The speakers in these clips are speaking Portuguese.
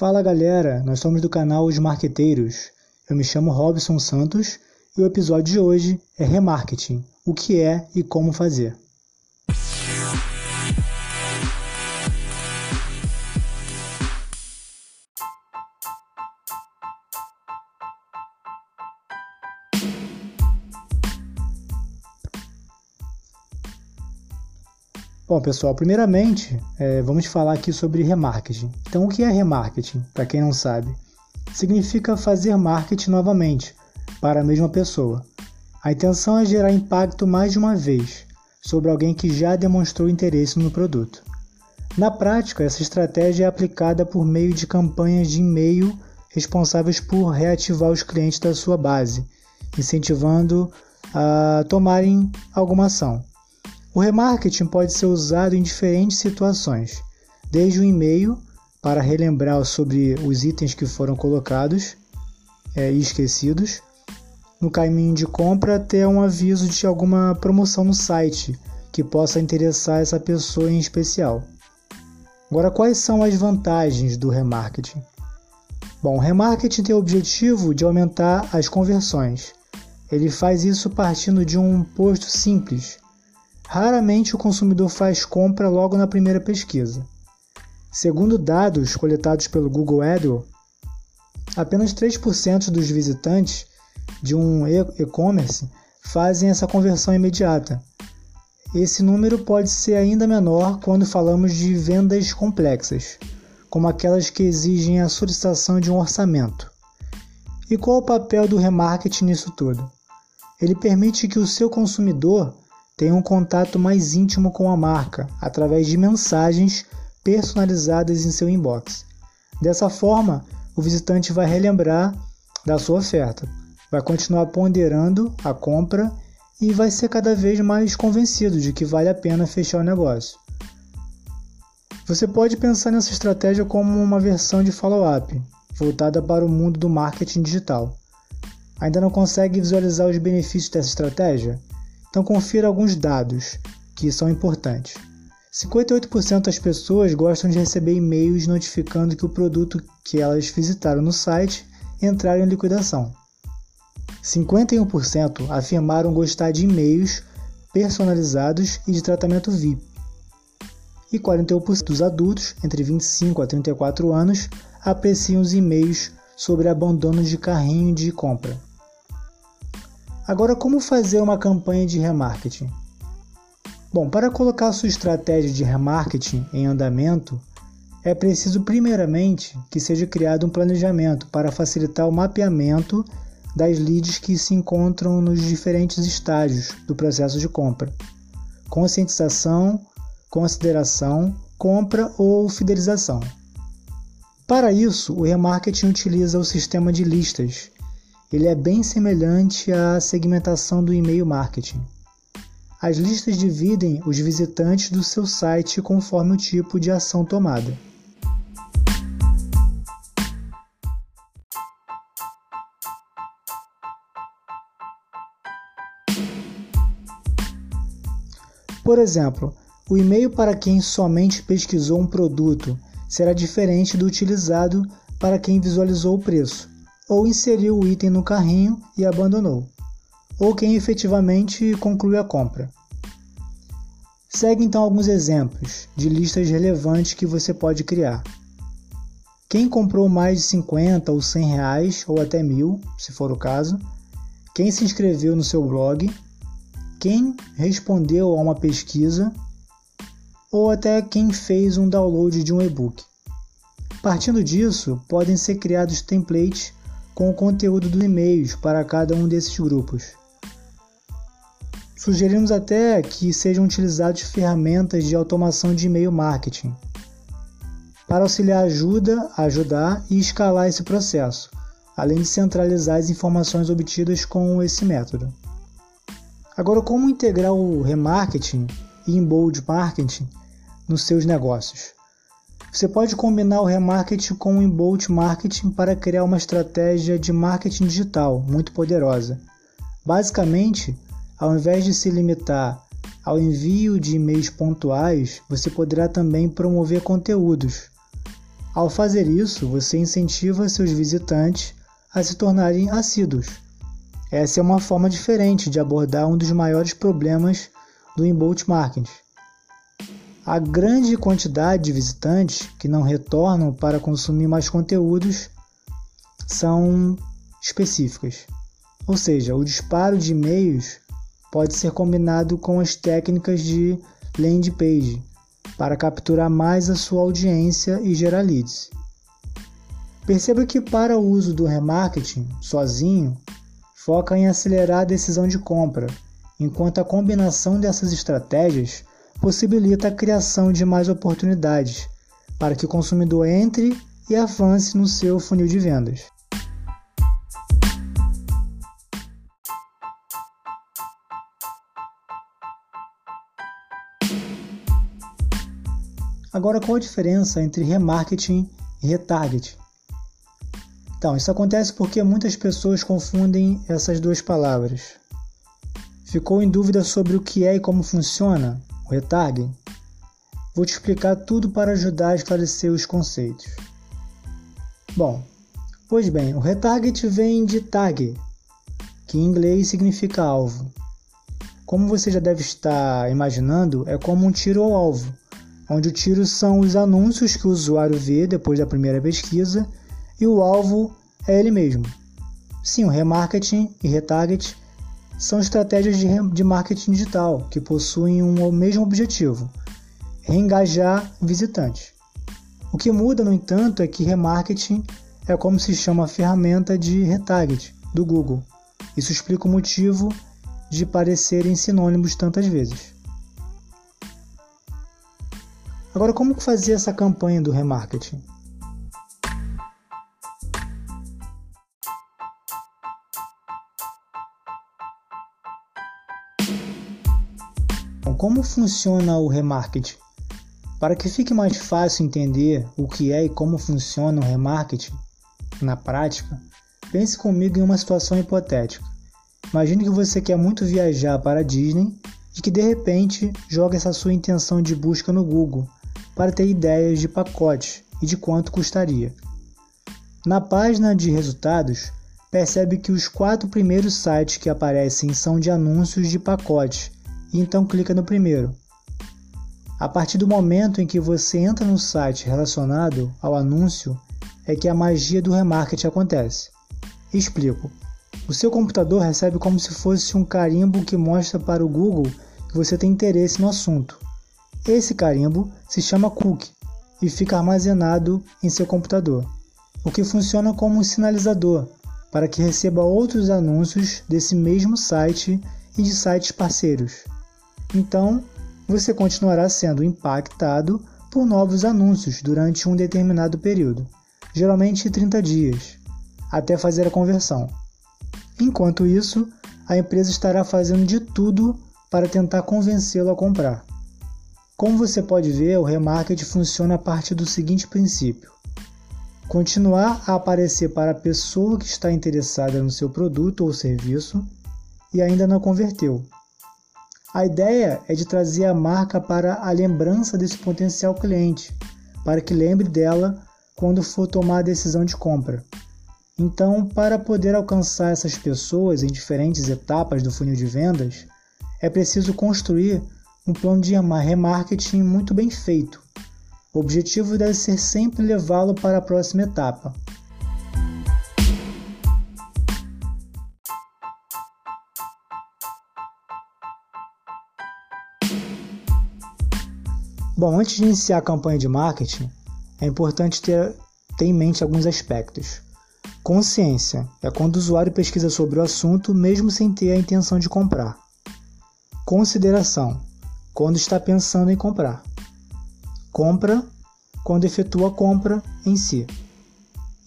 Fala galera, nós somos do canal Os Marqueteiros. Eu me chamo Robson Santos e o episódio de hoje é Remarketing: o que é e como fazer. Bom, pessoal, primeiramente, é, vamos falar aqui sobre remarketing. Então, o que é remarketing, para quem não sabe? Significa fazer marketing novamente para a mesma pessoa. A intenção é gerar impacto mais de uma vez sobre alguém que já demonstrou interesse no produto. Na prática, essa estratégia é aplicada por meio de campanhas de e-mail responsáveis por reativar os clientes da sua base, incentivando a tomarem alguma ação. O remarketing pode ser usado em diferentes situações, desde o e-mail para relembrar sobre os itens que foram colocados é, e esquecidos, no caminho de compra até um aviso de alguma promoção no site que possa interessar essa pessoa em especial. Agora, quais são as vantagens do remarketing? Bom, o remarketing tem o objetivo de aumentar as conversões. Ele faz isso partindo de um posto simples, Raramente o consumidor faz compra logo na primeira pesquisa. Segundo dados coletados pelo Google AdWords, apenas 3% dos visitantes de um e-commerce fazem essa conversão imediata. Esse número pode ser ainda menor quando falamos de vendas complexas, como aquelas que exigem a solicitação de um orçamento. E qual o papel do remarketing nisso tudo? Ele permite que o seu consumidor tenha um contato mais íntimo com a marca através de mensagens personalizadas em seu inbox. Dessa forma, o visitante vai relembrar da sua oferta, vai continuar ponderando a compra e vai ser cada vez mais convencido de que vale a pena fechar o negócio. Você pode pensar nessa estratégia como uma versão de follow-up, voltada para o mundo do marketing digital. Ainda não consegue visualizar os benefícios dessa estratégia? Então confira alguns dados que são importantes. 58% das pessoas gostam de receber e-mails notificando que o produto que elas visitaram no site entraram em liquidação. 51% afirmaram gostar de e-mails personalizados e de tratamento VIP. E 41% dos adultos, entre 25 a 34 anos, apreciam os e-mails sobre abandono de carrinho de compra. Agora, como fazer uma campanha de remarketing? Bom, para colocar sua estratégia de remarketing em andamento, é preciso primeiramente que seja criado um planejamento para facilitar o mapeamento das leads que se encontram nos diferentes estágios do processo de compra: conscientização, consideração, compra ou fidelização. Para isso, o remarketing utiliza o sistema de listas, ele é bem semelhante à segmentação do e-mail marketing. As listas dividem os visitantes do seu site conforme o tipo de ação tomada. Por exemplo, o e-mail para quem somente pesquisou um produto será diferente do utilizado para quem visualizou o preço ou inseriu o item no carrinho e abandonou, ou quem efetivamente conclui a compra. Segue então alguns exemplos de listas relevantes que você pode criar. Quem comprou mais de 50 ou 100 reais, ou até mil, se for o caso. Quem se inscreveu no seu blog. Quem respondeu a uma pesquisa. Ou até quem fez um download de um e-book. Partindo disso, podem ser criados templates com o conteúdo dos e-mails para cada um desses grupos. Sugerimos até que sejam utilizadas ferramentas de automação de e-mail marketing para auxiliar ajuda, ajudar e escalar esse processo, além de centralizar as informações obtidas com esse método. Agora, como integrar o remarketing e inbound marketing nos seus negócios? Você pode combinar o remarketing com o inbound marketing para criar uma estratégia de marketing digital muito poderosa. Basicamente, ao invés de se limitar ao envio de e-mails pontuais, você poderá também promover conteúdos Ao fazer isso, você incentiva seus visitantes a se tornarem assíduos. Essa é uma forma diferente de abordar um dos maiores problemas do inbound marketing. A grande quantidade de visitantes que não retornam para consumir mais conteúdos são específicas. Ou seja, o disparo de e-mails pode ser combinado com as técnicas de landing page para capturar mais a sua audiência e gerar leads. Perceba que para o uso do remarketing sozinho, foca em acelerar a decisão de compra, enquanto a combinação dessas estratégias possibilita a criação de mais oportunidades para que o consumidor entre e avance no seu funil de vendas. Agora, qual a diferença entre remarketing e retargeting? Então, isso acontece porque muitas pessoas confundem essas duas palavras. Ficou em dúvida sobre o que é e como funciona retargeting? Vou te explicar tudo para ajudar a esclarecer os conceitos. Bom, pois bem, o retarget vem de tag, que em inglês significa alvo. Como você já deve estar imaginando, é como um tiro ao alvo onde o tiro são os anúncios que o usuário vê depois da primeira pesquisa e o alvo é ele mesmo. Sim, o remarketing e retarget são estratégias de, de marketing digital que possuem um mesmo objetivo: reengajar visitantes. O que muda, no entanto, é que remarketing é como se chama a ferramenta de retarget do Google. Isso explica o motivo de parecerem sinônimos tantas vezes. Agora, como fazer essa campanha do remarketing? Como funciona o remarketing? Para que fique mais fácil entender o que é e como funciona o remarketing na prática, pense comigo em uma situação hipotética. Imagine que você quer muito viajar para a Disney e que de repente joga essa sua intenção de busca no Google para ter ideias de pacote e de quanto custaria. Na página de resultados, percebe que os quatro primeiros sites que aparecem são de anúncios de pacote, e então clica no primeiro. A partir do momento em que você entra no site relacionado ao anúncio, é que a magia do remarketing acontece. Explico. O seu computador recebe como se fosse um carimbo que mostra para o Google que você tem interesse no assunto. Esse carimbo se chama cookie e fica armazenado em seu computador, o que funciona como um sinalizador para que receba outros anúncios desse mesmo site e de sites parceiros. Então, você continuará sendo impactado por novos anúncios durante um determinado período, geralmente 30 dias, até fazer a conversão. Enquanto isso, a empresa estará fazendo de tudo para tentar convencê-lo a comprar. Como você pode ver, o remarketing funciona a partir do seguinte princípio: continuar a aparecer para a pessoa que está interessada no seu produto ou serviço e ainda não converteu. A ideia é de trazer a marca para a lembrança desse potencial cliente, para que lembre dela quando for tomar a decisão de compra. Então, para poder alcançar essas pessoas em diferentes etapas do funil de vendas, é preciso construir um plano de remarketing muito bem feito. O objetivo deve ser sempre levá-lo para a próxima etapa. Bom, antes de iniciar a campanha de marketing, é importante ter, ter em mente alguns aspectos. Consciência é quando o usuário pesquisa sobre o assunto mesmo sem ter a intenção de comprar. Consideração quando está pensando em comprar. Compra quando efetua a compra em si.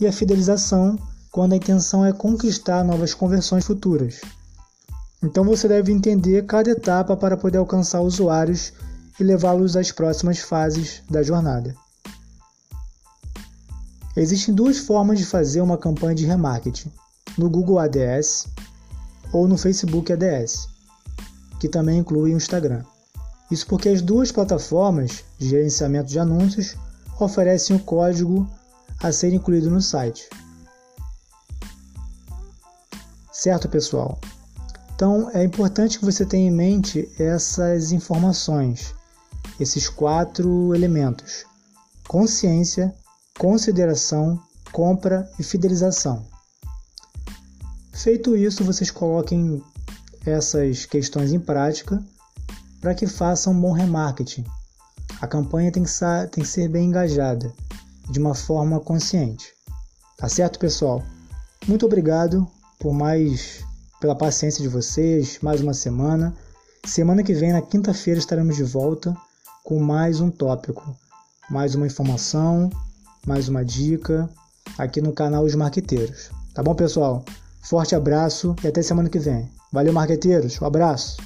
E a fidelização quando a intenção é conquistar novas conversões futuras. Então você deve entender cada etapa para poder alcançar usuários e levá-los às próximas fases da jornada. Existem duas formas de fazer uma campanha de remarketing: no Google ADS ou no Facebook ADS, que também inclui o Instagram. Isso porque as duas plataformas de gerenciamento de anúncios oferecem o código a ser incluído no site. Certo, pessoal? Então é importante que você tenha em mente essas informações, esses quatro elementos: consciência, consideração, compra e fidelização. Feito isso, vocês coloquem essas questões em prática para que façam um bom remarketing. A campanha tem que, tem que ser bem engajada, de uma forma consciente. Tá certo, pessoal? Muito obrigado por mais pela paciência de vocês, mais uma semana. Semana que vem, na quinta-feira, estaremos de volta com mais um tópico, mais uma informação, mais uma dica aqui no canal Os Marqueteiros. Tá bom, pessoal? Forte abraço e até semana que vem. Valeu, marqueteiros. Um abraço.